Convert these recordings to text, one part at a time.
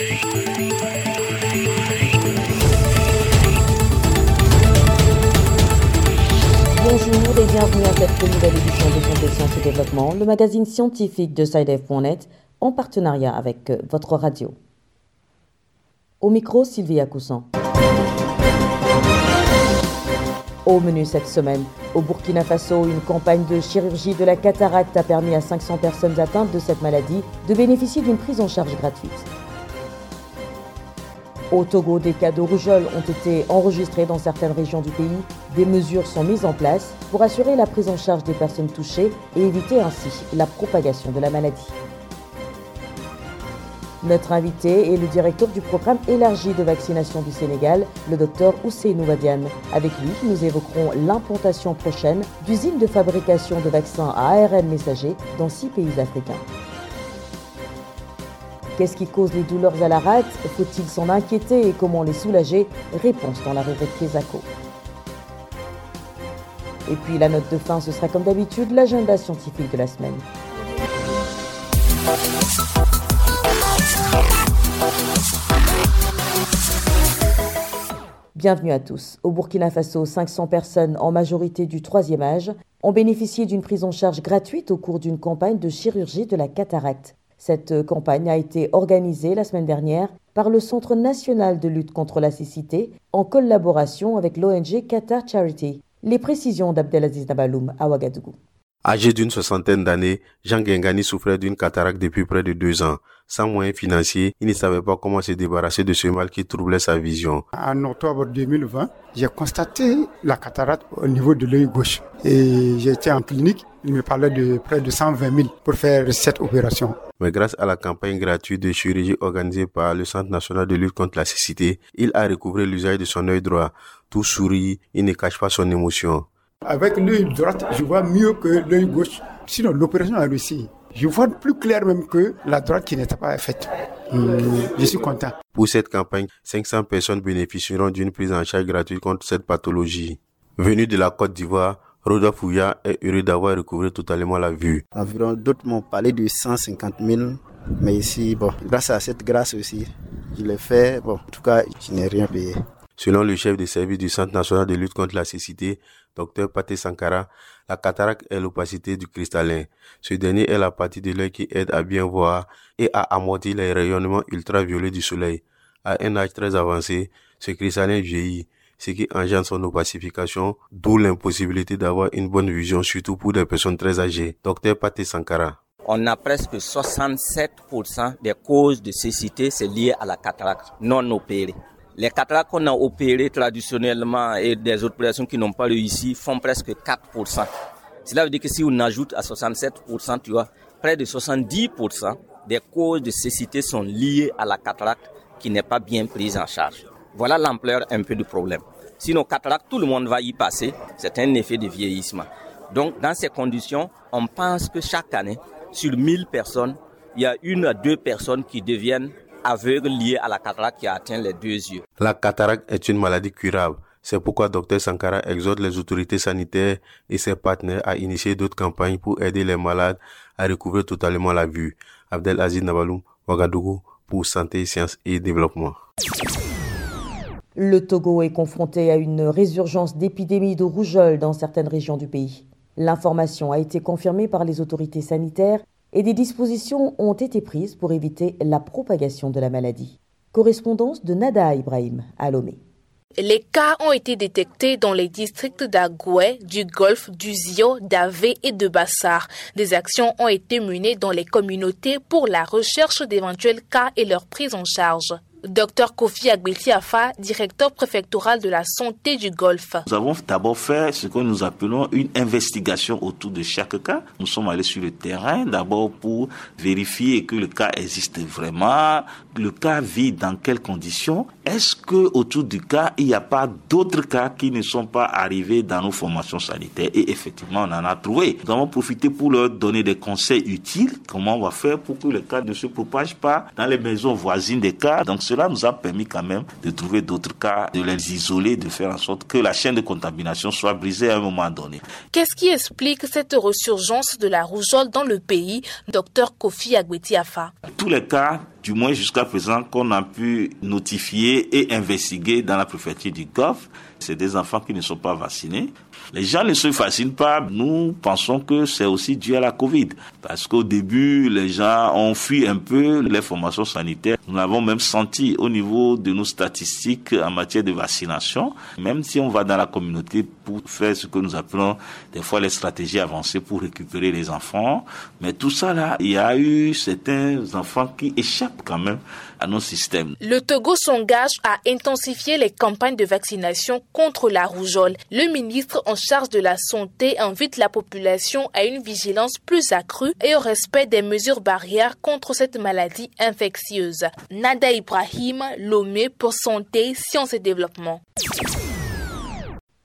Bonjour et bienvenue à cette nouvelle édition de Santé, Sciences et Développement, le magazine scientifique de SciDev.net en partenariat avec votre radio. Au micro, Sylvia Coussan. Au menu cette semaine, au Burkina Faso, une campagne de chirurgie de la cataracte a permis à 500 personnes atteintes de cette maladie de bénéficier d'une prise en charge gratuite. Au Togo, des cas de rougeole ont été enregistrés dans certaines régions du pays. Des mesures sont mises en place pour assurer la prise en charge des personnes touchées et éviter ainsi la propagation de la maladie. Notre invité est le directeur du programme élargi de vaccination du Sénégal, le docteur Ousseinou Wadiane. Avec lui, nous évoquerons l'implantation prochaine d'usines de fabrication de vaccins à ARN messager dans six pays africains. Qu'est-ce qui cause les douleurs à la rate? Faut-il s'en inquiéter et comment les soulager? Réponse dans la rubrique Kézako. Et puis la note de fin, ce sera comme d'habitude l'agenda scientifique de la semaine. Bienvenue à tous. Au Burkina Faso, 500 personnes, en majorité du troisième âge, ont bénéficié d'une prise en charge gratuite au cours d'une campagne de chirurgie de la cataracte. Cette campagne a été organisée la semaine dernière par le Centre national de lutte contre la cécité en collaboration avec l'ONG Qatar Charity. Les précisions d'Abdelaziz Nabaloum à Ouagadougou. Âgé d'une soixantaine d'années, Jean Gengani souffrait d'une cataracte depuis près de deux ans. Sans moyens financiers, il ne savait pas comment se débarrasser de ce mal qui troublait sa vision. En octobre 2020, j'ai constaté la cataracte au niveau de l'œil gauche. Et j'étais en clinique, il me parlait de près de 120 000 pour faire cette opération. Mais grâce à la campagne gratuite de chirurgie organisée par le Centre national de lutte contre la cécité, il a recouvré l'usage de son œil droit. Tout sourit, il ne cache pas son émotion. Avec l'œil droit, je vois mieux que l'œil gauche. Sinon, l'opération a réussi. Je vois plus clair même que la droite qui n'était pas faite. je suis content. Pour cette campagne, 500 personnes bénéficieront d'une prise en charge gratuite contre cette pathologie. Venu de la Côte d'Ivoire, Rodolphe Ouya est heureux d'avoir recouvré totalement la vue. Environ d'autres m'ont parlé de 150 000, mais ici, bon, grâce à cette grâce aussi, je l'ai fait. Bon, en tout cas, je n'ai rien payé. Selon le chef de service du Centre national de lutte contre la cécité, Dr Pate Sankara, la cataracte est l'opacité du cristallin. Ce dernier est la partie de l'œil qui aide à bien voir et à amortir les rayonnements ultraviolets du soleil. À un âge très avancé, ce cristallin vieillit, ce qui engendre son opacification, d'où l'impossibilité d'avoir une bonne vision, surtout pour des personnes très âgées. Dr Pate Sankara. On a presque 67% des causes de cécité, c'est lié à la cataracte non opérée. Les cataractes qu'on a opérés traditionnellement et des autres opérations qui n'ont pas réussi font presque 4%. Cela veut dire que si on ajoute à 67%, tu vois, près de 70% des causes de cécité sont liées à la cataracte qui n'est pas bien prise en charge. Voilà l'ampleur un peu du problème. Sinon, cataracte, tout le monde va y passer. C'est un effet de vieillissement. Donc, dans ces conditions, on pense que chaque année, sur 1000 personnes, il y a une à deux personnes qui deviennent aveugle lié à la cataracte qui atteint les deux yeux. La cataracte est une maladie curable. C'est pourquoi Dr Sankara exhorte les autorités sanitaires et ses partenaires à initier d'autres campagnes pour aider les malades à recouvrir totalement la vue. Abdel Aziz Nabaloum, Ouagadougou, pour Santé, Sciences et Développement. Le Togo est confronté à une résurgence d'épidémies de rougeole dans certaines régions du pays. L'information a été confirmée par les autorités sanitaires et des dispositions ont été prises pour éviter la propagation de la maladie. Correspondance de Nada Ibrahim à Lomé. Les cas ont été détectés dans les districts d'Agoué, du Golfe, du Zio, d'Avé et de Bassar. Des actions ont été menées dans les communautés pour la recherche d'éventuels cas et leur prise en charge. Docteur Kofi Agbetiafa, directeur préfectoral de la santé du Golfe. Nous avons d'abord fait ce que nous appelons une investigation autour de chaque cas. Nous sommes allés sur le terrain d'abord pour vérifier que le cas existe vraiment, le cas vit dans quelles conditions. Est-ce que autour du cas, il n'y a pas d'autres cas qui ne sont pas arrivés dans nos formations sanitaires? Et effectivement, on en a trouvé. Nous avons profité pour leur donner des conseils utiles. Comment on va faire pour que le cas ne se propage pas dans les maisons voisines des cas. Cela nous a permis quand même de trouver d'autres cas, de les isoler, de faire en sorte que la chaîne de contamination soit brisée à un moment donné. Qu'est-ce qui explique cette ressurgence de la rougeole dans le pays, docteur Kofi Agwetiafa Tous les cas du moins jusqu'à présent, qu'on a pu notifier et investiguer dans la préfecture du Golfe. C'est des enfants qui ne sont pas vaccinés. Les gens ne se fascinent pas. Nous pensons que c'est aussi dû à la Covid. Parce qu'au début, les gens ont fui un peu les formations sanitaires. Nous l'avons même senti au niveau de nos statistiques en matière de vaccination. Même si on va dans la communauté pour faire ce que nous appelons des fois les stratégies avancées pour récupérer les enfants. Mais tout ça là, il y a eu certains enfants qui échappent quand même à nos systèmes. Le Togo s'engage à intensifier les campagnes de vaccination contre la rougeole. Le ministre en charge de la santé invite la population à une vigilance plus accrue et au respect des mesures barrières contre cette maladie infectieuse. Nada Ibrahim, Lomé pour Santé, Sciences et Développement.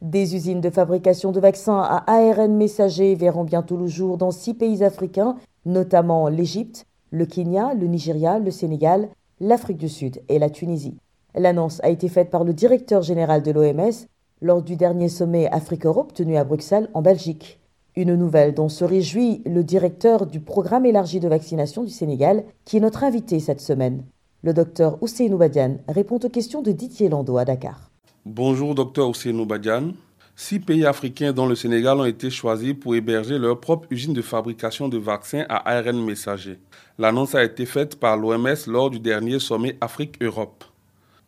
Des usines de fabrication de vaccins à ARN messager verront bientôt le jour dans six pays africains, notamment l'Égypte, le Kenya, le Nigeria, le Sénégal, l'Afrique du Sud et la Tunisie. L'annonce a été faite par le directeur général de l'OMS lors du dernier sommet Afrique-Europe tenu à Bruxelles en Belgique. Une nouvelle dont se réjouit le directeur du programme élargi de vaccination du Sénégal, qui est notre invité cette semaine. Le docteur Ousseinou Badian répond aux questions de Didier Lando à Dakar. Bonjour, docteur Ousseinou Badian. Six pays africains dont le Sénégal ont été choisis pour héberger leur propre usine de fabrication de vaccins à ARN messager. L'annonce a été faite par l'OMS lors du dernier sommet Afrique-Europe.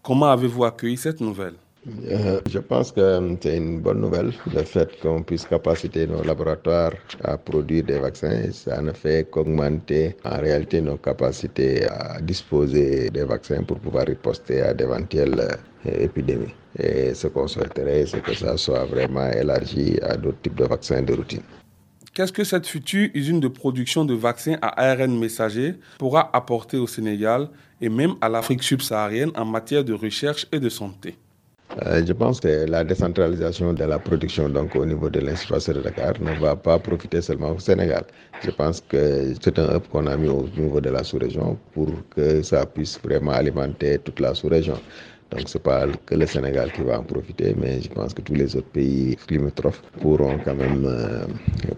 Comment avez-vous accueilli cette nouvelle? Euh, je pense que c'est une bonne nouvelle, le fait qu'on puisse capaciter nos laboratoires à produire des vaccins. Ça ne fait qu'augmenter en réalité nos capacités à disposer des vaccins pour pouvoir riposter à d'éventuelles euh, épidémies. Et ce qu'on souhaiterait, c'est que ça soit vraiment élargi à d'autres types de vaccins de routine. Qu'est-ce que cette future usine de production de vaccins à ARN messager pourra apporter au Sénégal et même à l'Afrique subsaharienne en matière de recherche et de santé? Euh, je pense que la décentralisation de la production donc au niveau de l'Institut de Dakar ne va pas profiter seulement au Sénégal. Je pense que c'est un hub qu'on a mis au niveau de la sous-région pour que ça puisse vraiment alimenter toute la sous-région. Donc ce n'est pas que le Sénégal qui va en profiter, mais je pense que tous les autres pays limitrophes pourront quand même euh,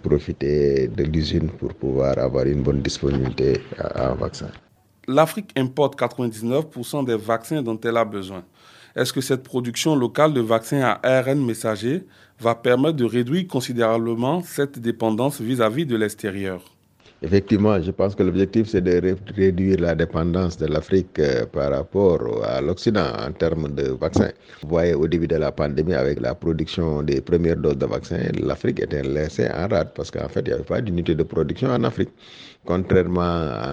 profiter de l'usine pour pouvoir avoir une bonne disponibilité en vaccins. L'Afrique importe 99% des vaccins dont elle a besoin. Est-ce que cette production locale de vaccins à ARN messager va permettre de réduire considérablement cette dépendance vis-à-vis de l'extérieur? Effectivement, je pense que l'objectif, c'est de réduire la dépendance de l'Afrique euh, par rapport à l'Occident en termes de vaccins. Vous voyez, au début de la pandémie, avec la production des premières doses de vaccins, l'Afrique était laissée en rade parce qu'en fait, il n'y avait pas d'unité de production en Afrique. Contrairement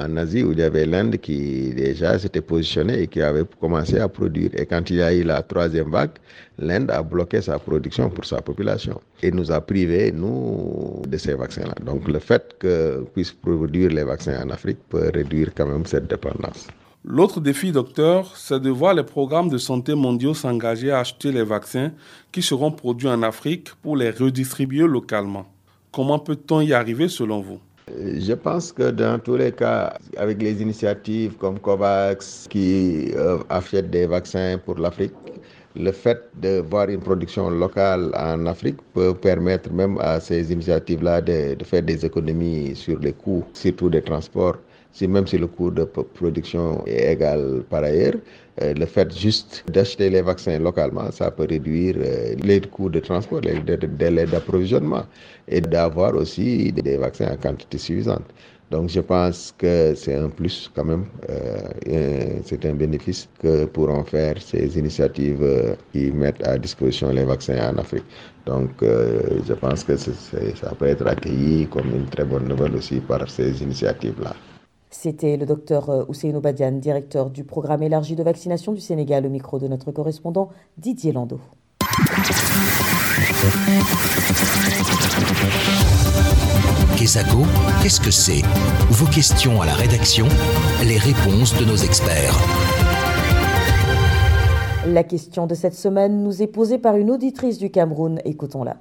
en Asie, où il y avait l'Inde qui déjà s'était positionnée et qui avait commencé à produire. Et quand il y a eu la troisième vague, l'Inde a bloqué sa production pour sa population et nous a privés, nous, de ces vaccins-là. Donc le fait que puisse produire les vaccins en Afrique peut réduire quand même cette dépendance. L'autre défi, docteur, c'est de voir les programmes de santé mondiaux s'engager à acheter les vaccins qui seront produits en Afrique pour les redistribuer localement. Comment peut-on y arriver selon vous? Je pense que dans tous les cas, avec les initiatives comme COVAX qui euh, achètent des vaccins pour l'Afrique, le fait de voir une production locale en Afrique peut permettre même à ces initiatives-là de, de, faire des économies sur les coûts, surtout des transports. Si même si le coût de production est égal par ailleurs, euh, le fait juste d'acheter les vaccins localement, ça peut réduire euh, les coûts de transport, les délais d'approvisionnement et d'avoir aussi des vaccins en quantité suffisante. Donc je pense que c'est un plus quand même, euh, c'est un bénéfice que pourront faire ces initiatives qui mettent à disposition les vaccins en Afrique. Donc je pense que ça peut être accueilli comme une très bonne nouvelle aussi par ces initiatives-là. C'était le docteur euh, Ousseinou Badian, directeur du programme élargi de vaccination du Sénégal, au micro de notre correspondant Didier Landau. Kesako, qu'est-ce que c'est? Vos questions à la rédaction, les réponses de nos experts. La question de cette semaine nous est posée par une auditrice du Cameroun. Écoutons-la.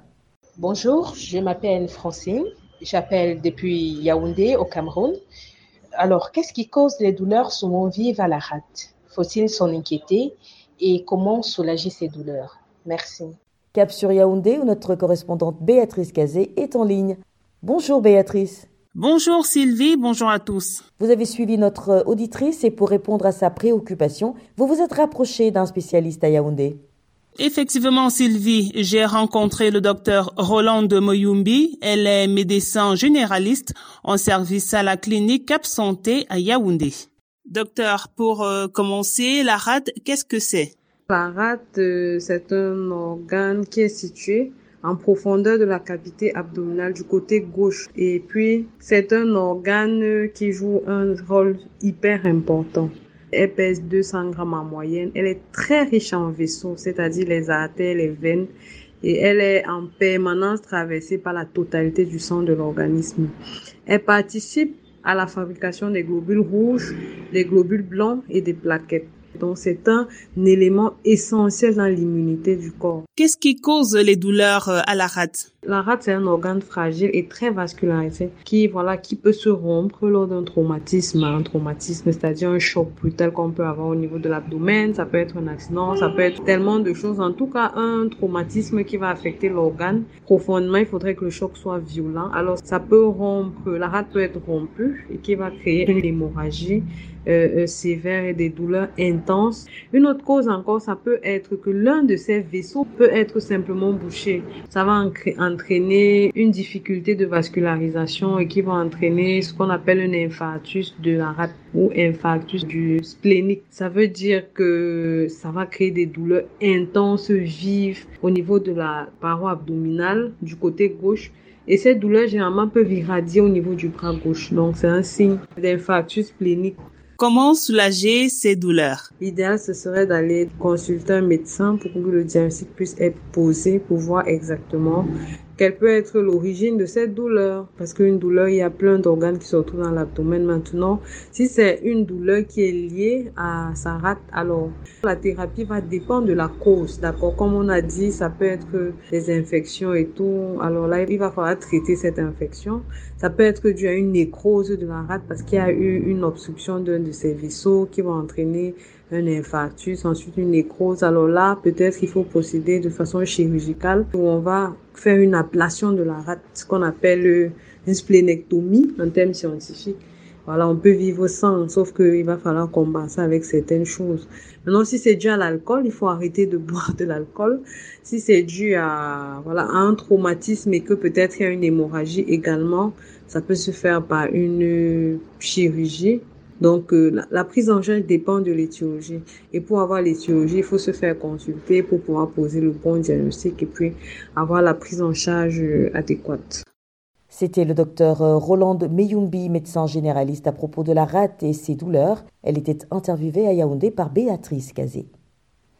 Bonjour, je m'appelle Francine. J'appelle depuis Yaoundé au Cameroun. Alors, qu'est-ce qui cause les douleurs souvent vives à la rate? Faut-il s'en inquiéter? Et comment soulager ces douleurs? Merci. Cap sur Yaoundé, où notre correspondante Béatrice Cazé est en ligne. Bonjour Béatrice. Bonjour Sylvie, bonjour à tous. Vous avez suivi notre auditrice et pour répondre à sa préoccupation, vous vous êtes rapproché d'un spécialiste à Yaoundé. Effectivement, Sylvie, j'ai rencontré le docteur Roland de Moyumbi. Elle est médecin généraliste en service à la clinique Cap Santé à Yaoundé. Docteur, pour euh, commencer, la rate, qu'est-ce que c'est? La rate, euh, c'est un organe qui est situé en profondeur de la cavité abdominale du côté gauche. Et puis, c'est un organe qui joue un rôle hyper important. Elle pèse 200 grammes en moyenne. Elle est très riche en vaisseaux, c'est-à-dire les artères, les veines. Et elle est en permanence traversée par la totalité du sang de l'organisme. Elle participe à la fabrication des globules rouges, des globules blancs et des plaquettes. Donc c'est un élément essentiel dans l'immunité du corps. Qu'est-ce qui cause les douleurs euh, à la rate? La rate c'est un organe fragile et très vascularisé qui voilà qui peut se rompre lors d'un traumatisme, un traumatisme c'est-à-dire un choc brutal qu'on peut avoir au niveau de l'abdomen, ça peut être un accident, ça peut être tellement de choses. En tout cas un traumatisme qui va affecter l'organe profondément. Il faudrait que le choc soit violent. Alors ça peut rompre, la rate peut être rompue et qui va créer une hémorragie euh, euh, sévères et des douleurs intenses. Une autre cause encore, ça peut être que l'un de ces vaisseaux peut être simplement bouché. Ça va entraîner une difficulté de vascularisation et qui va entraîner ce qu'on appelle un infarctus de la rate ou infarctus du splénique. Ça veut dire que ça va créer des douleurs intenses, vives au niveau de la paroi abdominale du côté gauche et cette douleur généralement peuvent irradier au niveau du bras gauche. Donc c'est un signe d'infarctus splénique. Comment soulager ces douleurs? L'idéal, ce serait d'aller consulter un médecin pour que le diagnostic puisse être posé pour voir exactement quelle peut être l'origine de cette douleur. Parce qu'une douleur, il y a plein d'organes qui se retrouvent dans l'abdomen maintenant. Si c'est une douleur qui est liée à sa rate, alors la thérapie va dépendre de la cause. D'accord? Comme on a dit, ça peut être des infections et tout. Alors là, il va falloir traiter cette infection. Ça peut être dû à une nécrose de la rate parce qu'il y a eu une obstruction d'un de ses vaisseaux qui va entraîner un infarctus, ensuite une nécrose. Alors là, peut-être qu'il faut procéder de façon chirurgicale où on va faire une ablation de la rate, ce qu'on appelle une splénectomie en termes scientifiques. Voilà, on peut vivre sans, sauf qu'il va falloir combattre avec certaines choses. Maintenant, si c'est dû à l'alcool, il faut arrêter de boire de l'alcool. Si c'est dû à, voilà, à un traumatisme et que peut-être il y a une hémorragie également, ça peut se faire par une chirurgie donc, euh, la, prise en charge dépend de l'étiologie. Et pour avoir l'étiologie, il faut se faire consulter pour pouvoir poser le bon diagnostic et puis avoir la prise en charge euh, adéquate. C'était le docteur euh, Roland Meyumbi, médecin généraliste à propos de la rate et ses douleurs. Elle était interviewée à Yaoundé par Béatrice Kazé.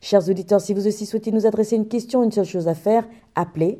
Chers auditeurs, si vous aussi souhaitez nous adresser une question, une seule chose à faire, appelez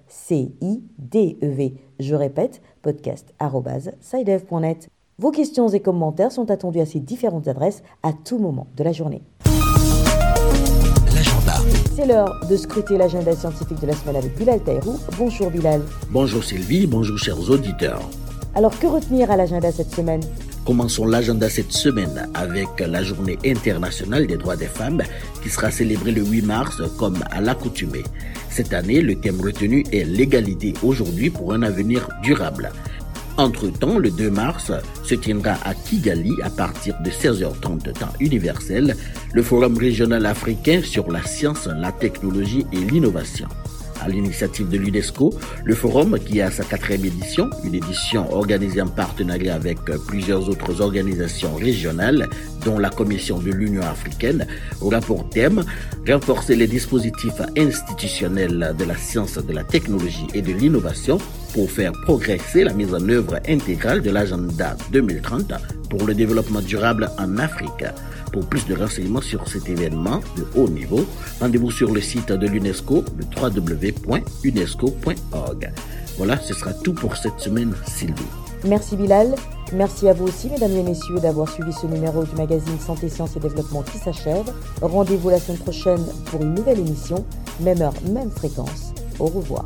S-C-I-D-E-V. Je répète, podcast.sidev.net. Vos questions et commentaires sont attendus à ces différentes adresses à tout moment de la journée. L'agenda. C'est l'heure de scruter l'agenda scientifique de la semaine avec Bilal Taïrou. Bonjour Bilal. Bonjour Sylvie, bonjour chers auditeurs. Alors que retenir à l'agenda cette semaine? Commençons l'agenda cette semaine avec la journée internationale des droits des femmes qui sera célébrée le 8 mars comme à l'accoutumée. Cette année, le thème retenu est l'égalité aujourd'hui pour un avenir durable. Entre-temps, le 2 mars se tiendra à Kigali à partir de 16h30 temps universel le Forum régional africain sur la science, la technologie et l'innovation à l'initiative de l'UNESCO, le forum qui a sa quatrième édition, une édition organisée en partenariat avec plusieurs autres organisations régionales, dont la Commission de l'Union africaine, aura pour thème renforcer les dispositifs institutionnels de la science, de la technologie et de l'innovation pour faire progresser la mise en œuvre intégrale de l'agenda 2030 pour le développement durable en Afrique. Pour plus de renseignements sur cet événement de haut niveau, rendez-vous sur le site de l'UNESCO, le www.unesco.org. Voilà, ce sera tout pour cette semaine, Sylvie. Merci Bilal. Merci à vous aussi, mesdames et messieurs, d'avoir suivi ce numéro du magazine Santé, Sciences et Développement qui s'achève. Rendez-vous la semaine prochaine pour une nouvelle émission, même heure, même fréquence. Au revoir.